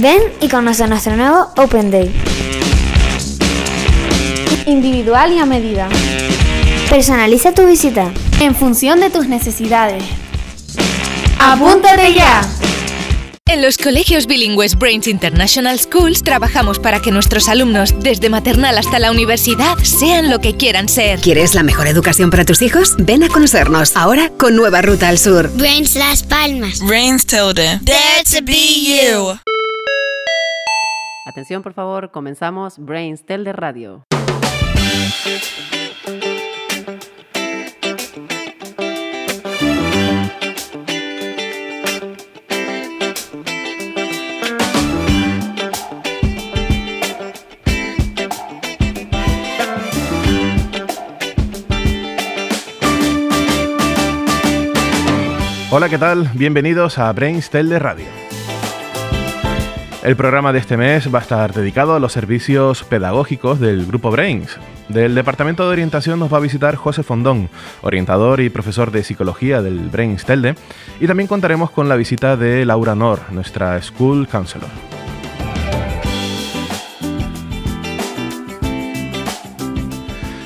Ven y conoce nuestro nuevo Open Day. Individual y a medida. Personaliza tu visita. En función de tus necesidades. ¡Apúntate ya! En los colegios bilingües Brains International Schools trabajamos para que nuestros alumnos, desde maternal hasta la universidad, sean lo que quieran ser. ¿Quieres la mejor educación para tus hijos? Ven a conocernos ahora con nueva ruta al sur. Brains Las Palmas. Brains Tilde. Dare to be you. Atención, por favor, comenzamos Brains Tilde Radio. Hola, ¿qué tal? Bienvenidos a Brains de Radio. El programa de este mes va a estar dedicado a los servicios pedagógicos del Grupo Brains. Del Departamento de Orientación nos va a visitar José Fondón, orientador y profesor de psicología del Brains Telde, y también contaremos con la visita de Laura Nor, nuestra School Counselor.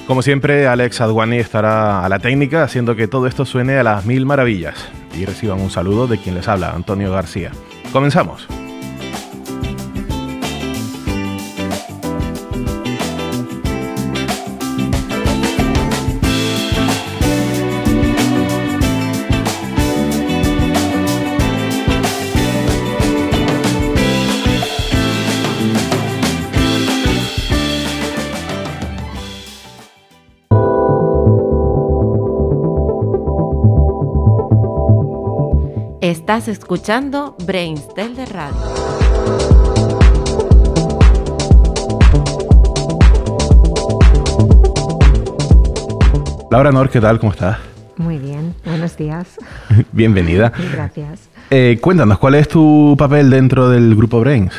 Como siempre, Alex Adwani estará a la técnica haciendo que todo esto suene a las mil maravillas. Y reciban un saludo de quien les habla, Antonio García. Comenzamos. Estás escuchando Brainstel de Radio. Laura Nor, ¿qué tal? ¿Cómo estás? Muy bien, buenos días. Bienvenida. Gracias. Eh, cuéntanos, ¿cuál es tu papel dentro del grupo Brains?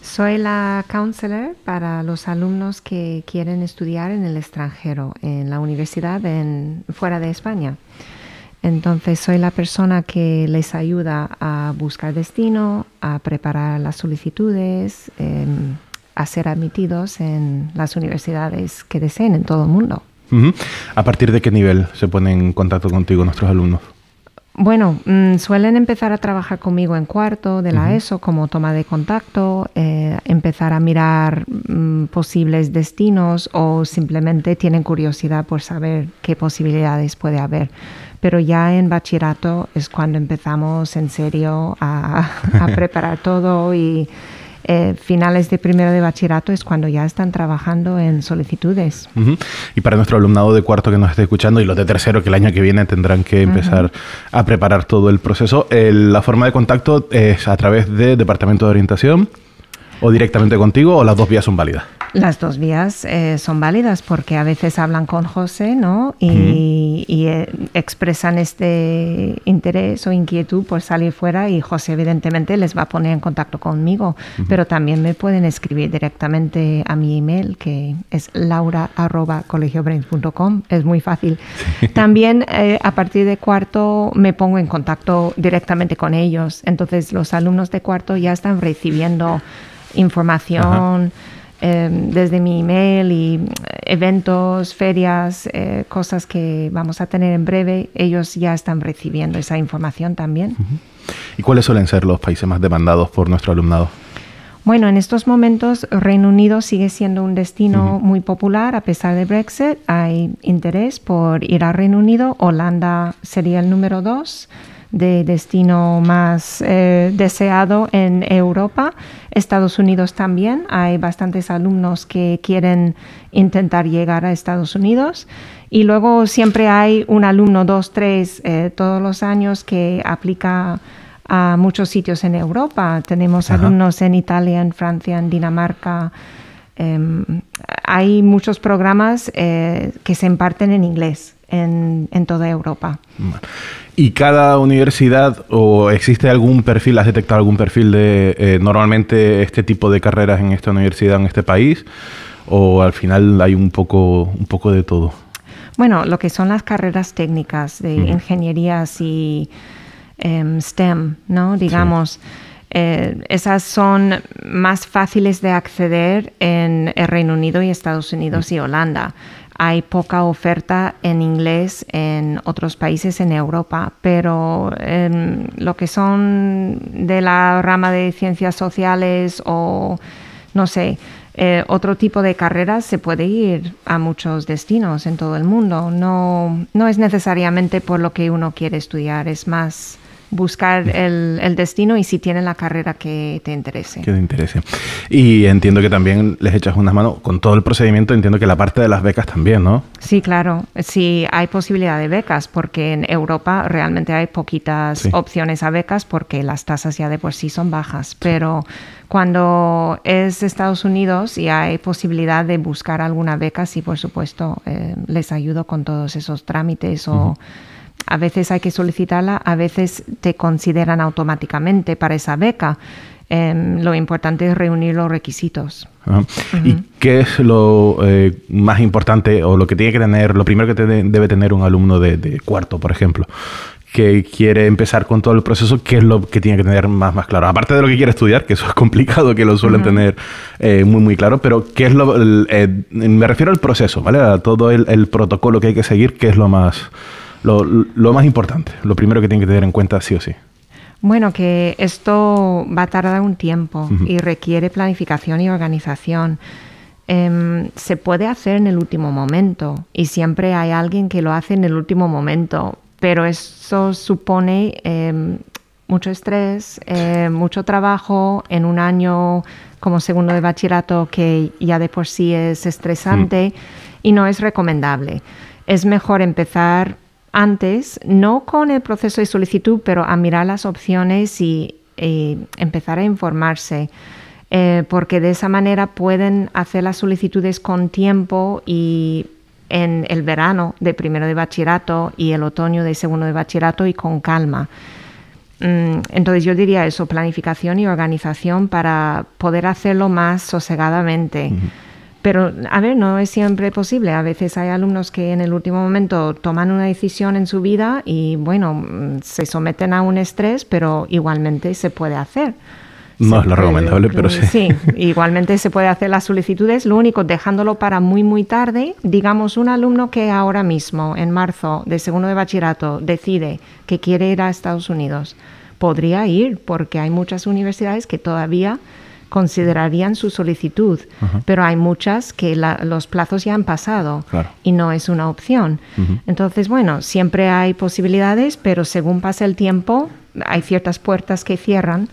Soy la counselor para los alumnos que quieren estudiar en el extranjero, en la universidad en, fuera de España. Entonces soy la persona que les ayuda a buscar destino, a preparar las solicitudes, eh, a ser admitidos en las universidades que deseen en todo el mundo. ¿A partir de qué nivel se ponen en contacto contigo nuestros alumnos? Bueno, mm, suelen empezar a trabajar conmigo en cuarto de la ESO como toma de contacto, eh, empezar a mirar mm, posibles destinos o simplemente tienen curiosidad por saber qué posibilidades puede haber. Pero ya en bachillerato es cuando empezamos en serio a, preparar todo y eh, finales de primero de bachillerato es cuando ya están trabajando en solicitudes. Y para nuestro alumnado de cuarto que nos esté escuchando y los de tercero que el año que viene tendrán que empezar a preparar todo el proceso, la forma de contacto es a través de Departamento de Orientación o directamente contigo o las dos vías son válidas. Las dos vías eh, son válidas porque a veces hablan con José, ¿no? Y, eh, expresan este interés o inquietud por salir fuera y José evidentemente les va a poner en contacto conmigo, pero también me pueden escribir directamente a mi email que es laura@colegiobrains.com, es muy fácil. También eh, a partir de cuarto me pongo en contacto directamente con ellos, entonces los alumnos de cuarto ya están recibiendo información. Em, desde mi email y eh, eventos, ferias, eh, cosas que vamos a tener en breve, ellos ya están recibiendo esa información también. ¿Y cuáles suelen ser los países más demandados por nuestro alumnado? Bueno, en estos momentos Reino Unido sigue siendo un destino muy popular a pesar de Brexit. Hay interés por ir al Reino Unido. Holanda sería el número dos de destino más eh, deseado en Europa. Estados Unidos también. Hay bastantes alumnos que quieren intentar llegar a Estados Unidos. Y luego siempre hay un alumno, dos, tres, eh, todos los años que aplica a muchos sitios en Europa. Tenemos alumnos en Italia, en Francia, en Dinamarca. Em, hay muchos programas eh, que se imparten en inglés en, en toda Europa. ¿Y cada universidad o existe algún perfil, has detectado algún perfil de eh, normalmente este tipo de carreras en esta universidad, en este país? ¿O al final hay un poco, un poco de todo? Bueno, lo que son las carreras técnicas de ingenierías y em, STEM, ¿no? Digamos. Eh, esas son más fáciles de acceder en el Reino Unido y Estados Unidos y Holanda. Hay poca oferta en inglés en otros países en Europa, pero en lo que son de la rama de ciencias sociales o, no sé, eh, otro tipo de carreras se puede ir a muchos destinos en todo el mundo. No, no es necesariamente por lo que uno quiere estudiar, es más buscar el, destino y si tienen la carrera que te interese. Que te interese. Y entiendo que también les echas unas manos con todo el procedimiento, entiendo que la parte de las becas también, ¿no? Sí, claro. Sí, hay posibilidad de becas porque en Europa realmente hay poquitas opciones a becas porque las tasas ya de por sí son bajas, pero cuando es Estados Unidos y hay posibilidad de buscar alguna beca, sí, por supuesto, eh, les ayudo con todos esos trámites o a veces hay que solicitarla, a veces te consideran automáticamente para esa beca. Em, lo importante es reunir los requisitos. ¿Y qué es lo eh, más importante o lo que tiene que tener, lo primero que debe tener un alumno de, cuarto, por ejemplo? que quiere empezar con todo el proceso, ¿qué es lo que tiene que tener más, más claro? Aparte de lo que quiere estudiar, que eso es complicado, que lo suelen tener eh, muy, muy claro, pero ¿qué es lo... Eh, me refiero al proceso, ¿vale? A todo el, el, protocolo que hay que seguir, ¿qué es lo más lo, más importante, lo primero que tienen que tener en cuenta sí o sí? Bueno, que esto va a tardar un tiempo y requiere planificación y organización. Em, se puede hacer en el último momento y siempre hay alguien que lo hace en el último momento, pero eso supone em, mucho estrés, eh, mucho trabajo en un año como segundo de bachillerato que ya de por sí es estresante y no es recomendable. Es mejor empezar antes, no con el proceso de solicitud, pero a mirar las opciones y empezar a informarse. Eh, porque de esa manera pueden hacer las solicitudes con tiempo y en el verano de primero de bachillerato y el otoño de segundo de bachillerato y con calma. Mm, entonces yo diría eso, planificación y organización para poder hacerlo más sosegadamente. Pero, a ver, no es siempre posible. A veces hay alumnos que en el último momento toman una decisión en su vida y, bueno, mm, se someten a un estrés, pero igualmente se puede hacer. No es lo recomendable, pero sí. Sí, igualmente se puede hacer las solicitudes, lo único dejándolo para muy, muy tarde. Digamos, un alumno que ahora mismo, en marzo de segundo de bachillerato, decide que quiere ir a Estados Unidos, podría ir, porque hay muchas universidades que todavía considerarían su solicitud, pero hay muchas que los plazos ya han pasado y no es una opción. Entonces, bueno, siempre hay posibilidades, pero según pasa el tiempo, hay ciertas puertas que cierran.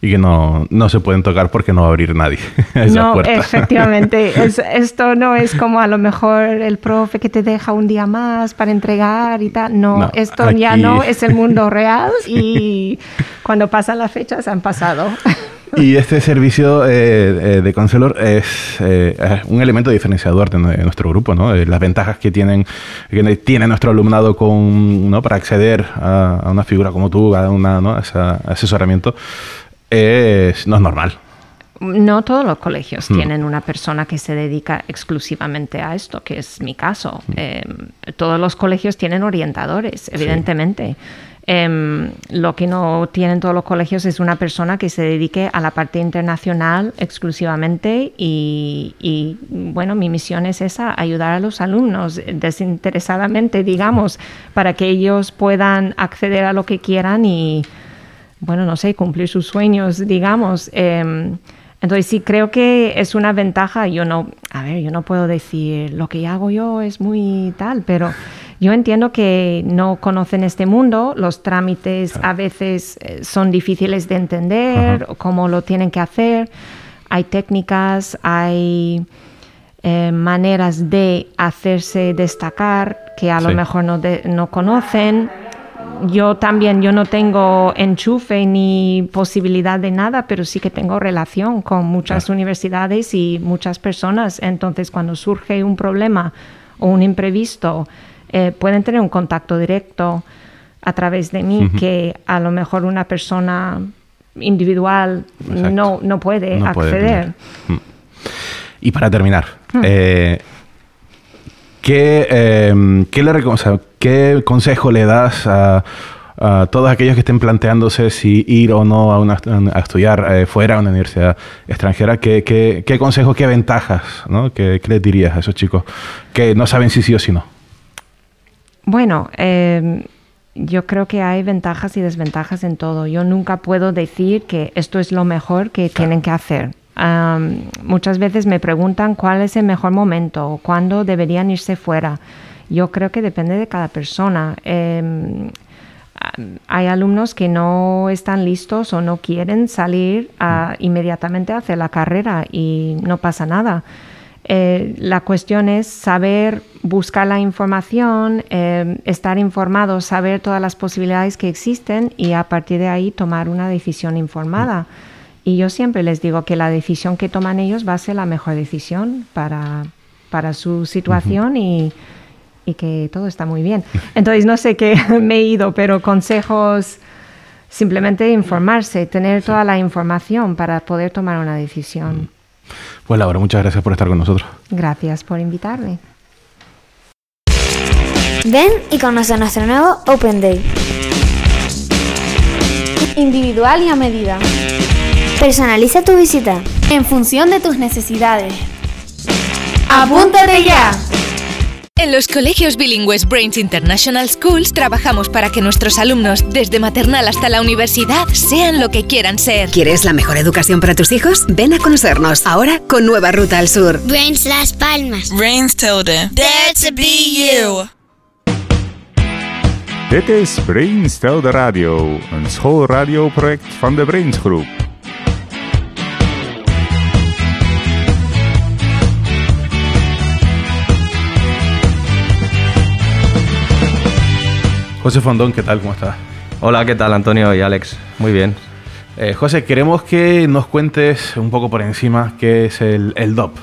Y que no, no, se pueden tocar porque no va a abrir nadie. no, efectivamente. esto no es como a lo mejor el profe que te deja un día más para entregar y tal. No, esto ya no es el mundo real y cuando pasan las fechas han pasado. Y este servicio eh, eh, de Conselor es, eh, un elemento diferenciador de, nuestro grupo, ¿no? las ventajas que, tienen, que tiene nuestro alumnado con, ¿no? para acceder a, una figura como tú, a, una, ¿no? ese asesoramiento, es, no es normal. No todos los colegios hmm. tienen una persona que se dedica exclusivamente a esto, que es mi caso. Hmm. todos los colegios tienen orientadores, evidentemente. Em, lo que no tienen todos los colegios es una persona que se dedique a la parte internacional exclusivamente y, bueno, mi misión es esa, ayudar a los alumnos desinteresadamente, digamos, para que ellos puedan acceder a lo que quieran y, bueno, no sé, cumplir sus sueños, digamos. Em, entonces sí creo que es una ventaja. Yo no, a ver, yo no puedo decir lo que hago yo es muy tal, pero yo entiendo que no conocen este mundo, los trámites a veces eh, son difíciles de entender, cómo lo tienen que hacer, hay técnicas, hay eh, maneras de hacerse destacar que a lo mejor no, no conocen. Yo también, yo no tengo enchufe ni posibilidad de nada, pero sí que tengo relación con muchas universidades y muchas personas. Entonces, cuando surge un problema o un imprevisto, eh, pueden tener un contacto directo a través de mí que a lo mejor una persona individual no, no puede acceder. Mm. y para terminar, hmm. eh, ¿qué, eh, ¿qué, le ¿qué consejo le das a a todos aquellos que estén planteándose si ir o no a, una, a estudiar eh, fuera a una universidad extranjera, ¿qué, qué, qué consejos, qué ventajas ¿no? ¿Qué, ¿Qué, les dirías a esos chicos que no saben si sí o si no? Bueno, eh, yo creo que hay ventajas y desventajas en todo. Yo nunca puedo decir que esto es lo mejor que claro. tienen que hacer. Um, muchas veces me preguntan cuál es el mejor momento o cuándo deberían irse fuera. Yo creo que depende de cada persona. Eh, hay alumnos que no están listos o no quieren salir a, inmediatamente a hacer la carrera y no pasa nada. Eh, la cuestión es saber buscar la información, eh, estar informado, saber todas las posibilidades que existen y a partir de ahí tomar una decisión informada. Y yo siempre les digo que la decisión que toman ellos va a ser la mejor decisión para, para su situación y y que todo está muy bien. Entonces, no sé qué me he ido, pero consejos, simplemente informarse, tener toda la información para poder tomar una decisión. Pues Laura, muchas gracias por estar con nosotros. Gracias por invitarme. Ven y conoce nuestro nuevo Open Day. Individual y a medida. Personaliza tu visita. En función de tus necesidades. ¡Apúntate ya! En los colegios bilingües Brains International Schools trabajamos para que nuestros alumnos, desde maternal hasta la universidad, sean lo que quieran ser. ¿Quieres la mejor educación para tus hijos? Ven a conocernos ahora con nueva ruta al sur. Brains Las Palmas. Brains Tilde. Dare to be you. Dit is Brains Tilde Radio, een schoolradioproject van de Brains Groep. José Fondón, ¿qué tal? ¿Cómo estás? Hola, ¿qué tal Antonio y Alex? Muy bien. Eh, José, queremos que nos cuentes un poco por encima qué es el, el, DOP.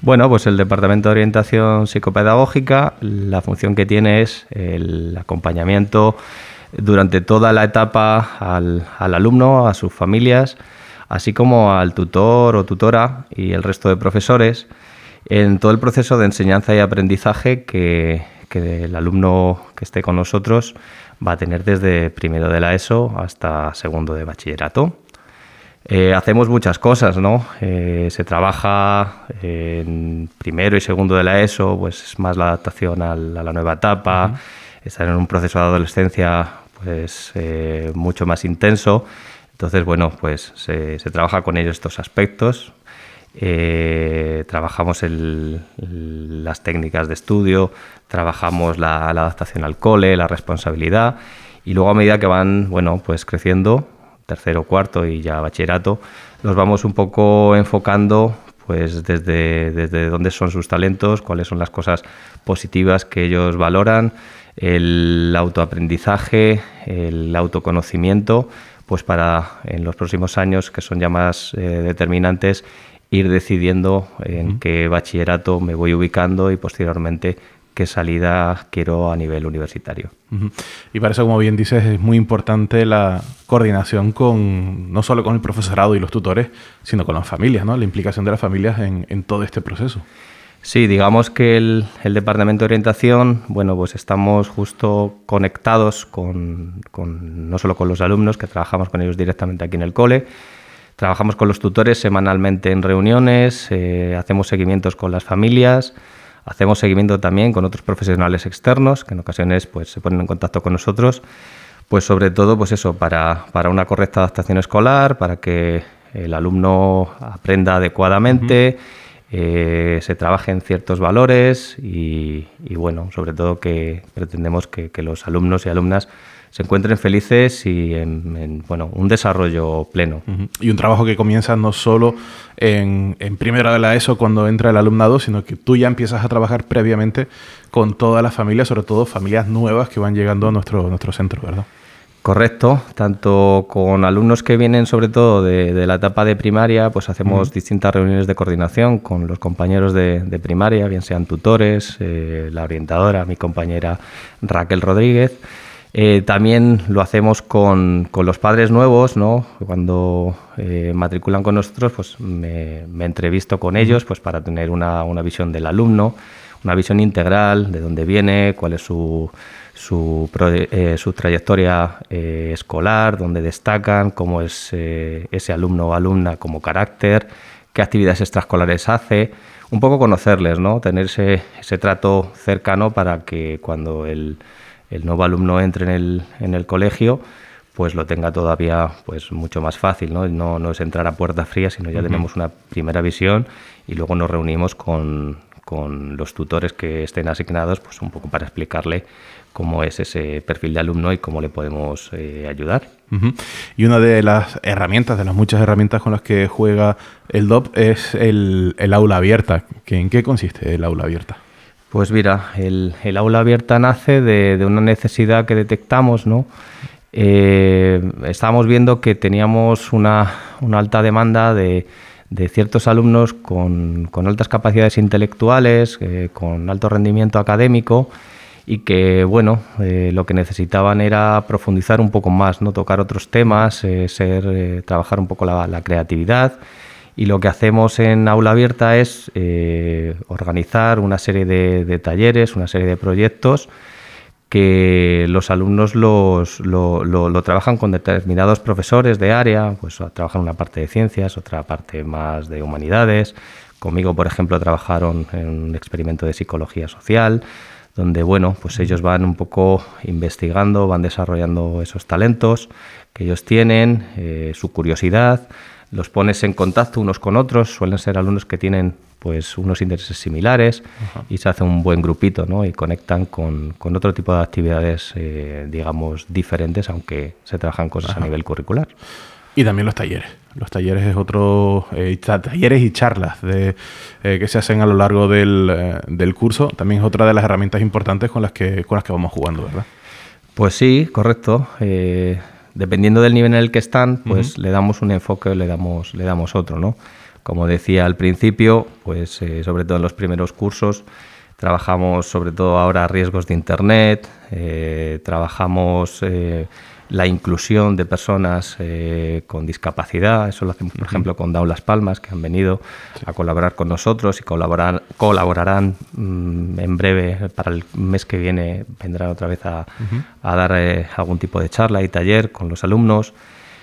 Bueno, pues el Departamento de Orientación Psicopedagógica, la función que tiene es el acompañamiento durante toda la etapa al, al alumno, a sus familias, así como al tutor o tutora y el resto de profesores en todo el proceso de enseñanza y aprendizaje que, que el alumno que esté con nosotros va a tener desde primero de la ESO hasta segundo de bachillerato. Eh, hacemos muchas cosas, ¿no? Eh, se trabaja en primero y segundo de la ESO, pues es más la adaptación a la, a la nueva etapa, uh -huh. estar en un proceso de adolescencia pues eh, mucho más intenso. Entonces, bueno, pues se, se trabaja con ellos estos aspectos, eh, trabajamos las técnicas de estudio, trabajamos la, la, adaptación al cole, la responsabilidad y luego a medida que van bueno, pues creciendo, tercero, cuarto y ya bachillerato, los vamos un poco enfocando pues desde, desde dónde son sus talentos, cuáles son las cosas positivas que ellos valoran, el autoaprendizaje, el autoconocimiento, pues para en los próximos años que son ya más eh, determinantes ir decidiendo en uh -huh. qué bachillerato me voy ubicando y posteriormente qué salida quiero a nivel universitario. Uh -huh. Y para eso, como bien dices, es muy importante la coordinación con no solo con el profesorado y los tutores, sino con las familias, ¿no? La implicación de las familias en, en todo este proceso. Sí, digamos que el, el, Departamento de Orientación, bueno, pues estamos justo conectados con, con, no solo con los alumnos, que trabajamos con ellos directamente aquí en el cole, Trabajamos con los tutores semanalmente en reuniones, eh, hacemos seguimientos con las familias, hacemos seguimiento también con otros profesionales externos que en ocasiones pues, se ponen en contacto con nosotros, pues sobre todo pues eso, para, para una correcta adaptación escolar, para que el alumno aprenda adecuadamente, uh -huh. eh, se trabajen ciertos valores y, y, bueno, sobre todo que pretendemos que, que los alumnos y alumnas se encuentren felices y en, en bueno, un desarrollo pleno. Uh -huh. Y un trabajo que comienza no solo en, en primera de la ESO cuando entra el alumnado, sino que tú ya empiezas a trabajar previamente con todas las familias, sobre todo familias nuevas que van llegando a nuestro, nuestro centro, ¿verdad? Correcto, tanto con alumnos que vienen sobre todo de, de la etapa de primaria, pues hacemos uh -huh. distintas reuniones de coordinación con los compañeros de, de primaria, bien sean tutores, eh, la orientadora, mi compañera Raquel Rodríguez, eh, también lo hacemos con, con, los padres nuevos, ¿no? Cuando eh, matriculan con nosotros, pues me, entrevisto con ellos pues para tener una, una, visión del alumno, una visión integral de dónde viene, cuál es su, su, eh, su trayectoria escolar, donde destacan, cómo es ese alumno o alumna como carácter, qué actividades extraescolares hace, un poco conocerles, ¿no? tener ese, ese trato cercano para que cuando el, el nuevo alumno entre en el, en el colegio, pues lo tenga todavía pues mucho más fácil, ¿no? No, no es entrar a puerta fría, sino ya tenemos una primera visión y luego nos reunimos con, con los tutores que estén asignados, pues un poco para explicarle cómo es ese perfil de alumno y cómo le podemos eh, ayudar. Y una de las herramientas, de las muchas herramientas con las que juega el DOP es el, el aula abierta. ¿En qué consiste el aula abierta? Pues mira, el, aula abierta nace de, una necesidad que detectamos, ¿no? Eh, estábamos viendo que teníamos una, alta demanda de, ciertos alumnos con, altas capacidades intelectuales, eh, con alto rendimiento académico y que, bueno, eh, lo que necesitaban era profundizar un poco más, no tocar otros temas, ser, trabajar un poco la, creatividad. Y lo que hacemos en Aula Abierta es eh, organizar una serie de, de, talleres, una serie de proyectos que los alumnos los, lo, lo, lo, trabajan con determinados profesores de área, pues trabajan una parte de ciencias, otra parte más de humanidades. Conmigo, por ejemplo, trabajaron en un experimento de psicología social, donde, bueno, pues ellos van un poco investigando, van desarrollando esos talentos que ellos tienen, eh, su curiosidad, los pones en contacto unos con otros, suelen ser alumnos que tienen pues unos intereses similares uh -huh. y se hace un buen grupito, ¿no? Y conectan con, con otro tipo de actividades, eh, digamos, diferentes, aunque se trabajan cosas Ajá. a nivel curricular. Y también los talleres. Los talleres es otro. Eh, talleres y charlas de, eh, que se hacen a lo largo del, del, curso. También es otra de las herramientas importantes con las que, con las que vamos jugando, ¿verdad? Pues sí, correcto. Eh, dependiendo del nivel en el que están, pues uh -huh. le damos un enfoque o le damos, le damos otro, ¿no? Como decía al principio, pues eh, sobre todo en los primeros cursos, trabajamos sobre todo ahora riesgos de Internet, eh, trabajamos eh, la inclusión de personas eh, con discapacidad, eso lo hacemos por uh -huh. ejemplo con Down Las Palmas, que han venido sí. a colaborar con nosotros y colaborar, colaborarán mmm, en breve, para el mes que viene vendrán otra vez a, uh -huh. a dar eh, algún tipo de charla y taller con los alumnos.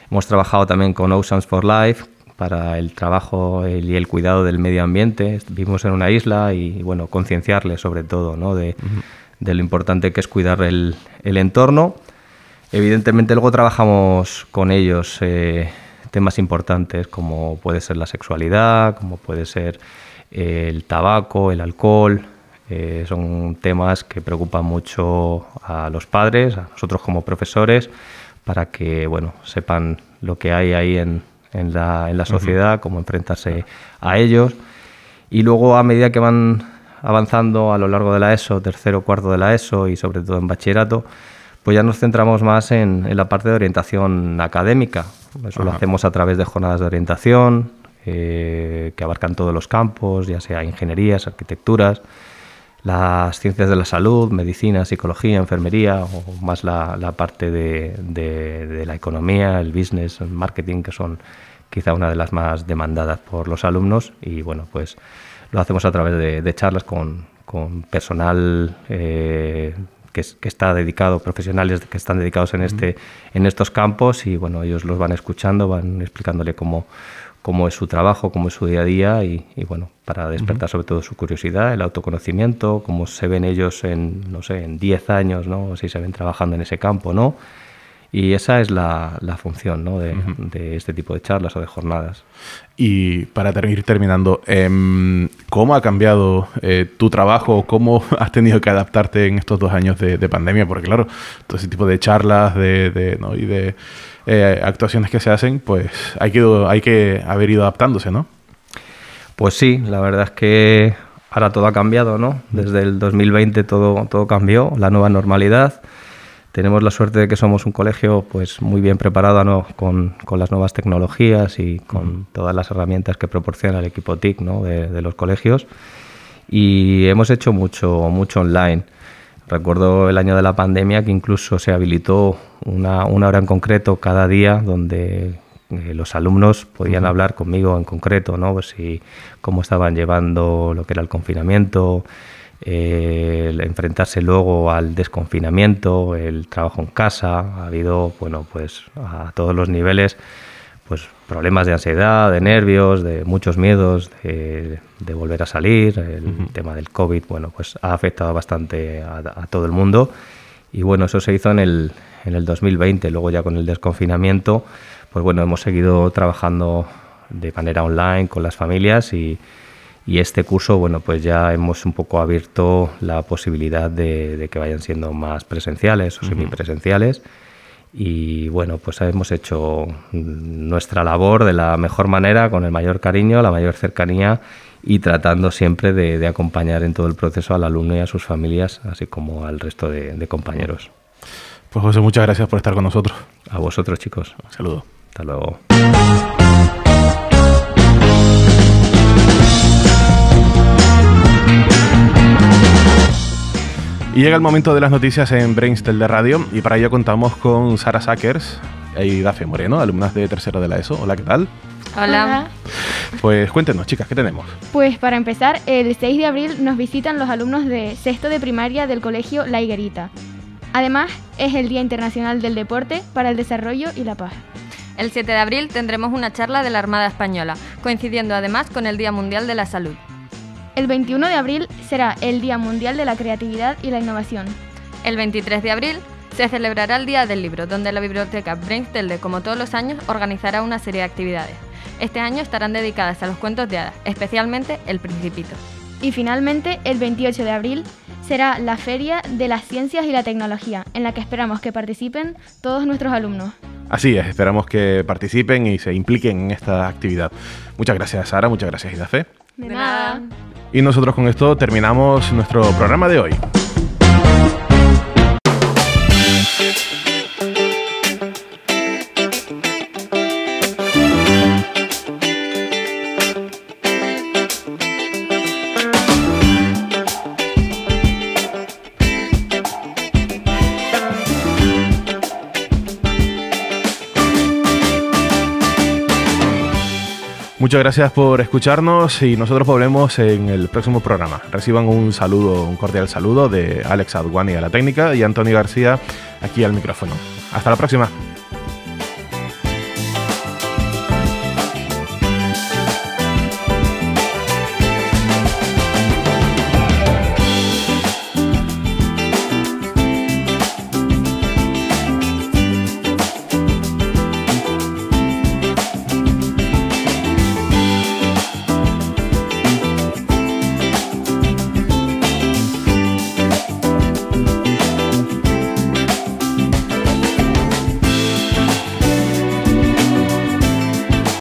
Hemos trabajado también con Oceans for Life, para el trabajo y el cuidado del medio ambiente. Vivimos en una isla y, bueno, concienciarles sobre todo ¿no? de, uh -huh. de, lo importante que es cuidar el, el, entorno. Evidentemente luego trabajamos con ellos eh, temas importantes como puede ser la sexualidad, como puede ser eh, el tabaco, el alcohol. Eh, son temas que preocupan mucho a los padres, a nosotros como profesores, para que bueno, sepan lo que hay ahí en, en la, en la sociedad, uh -huh. cómo enfrentarse a ellos. Y luego, a medida que van avanzando a lo largo de la ESO, tercero, cuarto de la ESO y sobre todo en bachillerato, pues ya nos centramos más en, en la parte de orientación académica. Eso lo hacemos a través de jornadas de orientación eh, que abarcan todos los campos, ya sea ingenierías, arquitecturas, las ciencias de la salud, medicina, psicología, enfermería, o más la, la parte de, de, de, la economía, el business, el marketing, que son quizá una de las más demandadas por los alumnos. Y bueno, pues lo hacemos a través de, de charlas con, con personal eh, que, que, está dedicado, profesionales que están dedicados en, este, en estos campos, y bueno, ellos los van escuchando, van explicándole cómo cómo es su trabajo, cómo es su día a día y, y bueno, para despertar uh -huh. sobre todo su curiosidad, el autoconocimiento, cómo se ven ellos en, no sé, en 10 años, ¿no? Si se ven trabajando en ese campo, ¿no? Y esa es la, la función ¿no? de, uh -huh. de, este tipo de charlas o de jornadas. Y para ter ir terminando, eh, ¿cómo ha cambiado eh, tu trabajo? ¿Cómo has tenido que adaptarte en estos dos años de, de pandemia? Porque claro, todo ese tipo de charlas de, de ¿no? y de eh, actuaciones que se hacen, pues hay que, hay que haber ido adaptándose, ¿no? Pues sí, la verdad es que ahora todo ha cambiado, ¿no? Desde el 2020 todo, todo cambió, la nueva normalidad tenemos la suerte de que somos un colegio pues muy bien preparado ¿no? con, con, las nuevas tecnologías y con uh -huh. todas las herramientas que proporciona el equipo TIC ¿no? de, de, los colegios y hemos hecho mucho, mucho online. Recuerdo el año de la pandemia que incluso se habilitó una, una hora en concreto cada día donde eh, los alumnos podían uh -huh. hablar conmigo en concreto, ¿no? Pues si cómo estaban llevando lo que era el confinamiento, el enfrentarse luego al desconfinamiento, el trabajo en casa, ha habido, bueno, pues a todos los niveles, pues problemas de ansiedad, de nervios, de muchos miedos, de, volver a salir, el tema del COVID, bueno, pues ha afectado bastante a, todo el mundo. Y bueno, eso se hizo en el, en el 2020, luego ya con el desconfinamiento, pues bueno, hemos seguido trabajando de manera online con las familias y, y este curso, bueno, pues ya hemos un poco abierto la posibilidad de, que vayan siendo más presenciales o semipresenciales. Y bueno, pues hemos hecho nuestra labor de la mejor manera, con el mayor cariño, la mayor cercanía y tratando siempre de, acompañar en todo el proceso al alumno y a sus familias, así como al resto de, de compañeros. Pues José, muchas gracias por estar con nosotros. A vosotros, chicos. Un saludo. Hasta luego. Y llega el momento de las noticias en Brainstel de Radio y para ello contamos con Sara Sackers y Dafe Moreno, alumnas de tercero de la ESO. Hola, ¿qué tal? Hola. Pues cuéntenos, chicas, ¿qué tenemos? Pues para empezar, el 6 de abril nos visitan los alumnos de sexto de primaria del colegio La Higuerita. Además, es el Día Internacional del Deporte para el Desarrollo y la Paz. El 7 de abril tendremos una charla de la Armada Española, coincidiendo además con el Día Mundial de la Salud. El 21 de abril será el Día Mundial de la Creatividad y la Innovación. El 23 de abril se celebrará el Día del Libro, donde la biblioteca Brainstelde, como todos los años, organizará una serie de actividades. Este año estarán dedicadas a los cuentos de hadas, especialmente El Principito. Y finalmente, el 28 de abril será la Feria de las Ciencias y la Tecnología, en la que esperamos que participen todos nuestros alumnos. Así es, esperamos que participen y se impliquen en esta actividad. Muchas gracias, Sara, muchas gracias, Idafe. De nada. Y nosotros con esto terminamos nuestro programa de hoy. Muchas gracias por escucharnos y nosotros volvemos en el próximo programa. Reciban un saludo, un cordial saludo de Alex Adwani a la técnica y Antonio García aquí al micrófono. Hasta la próxima.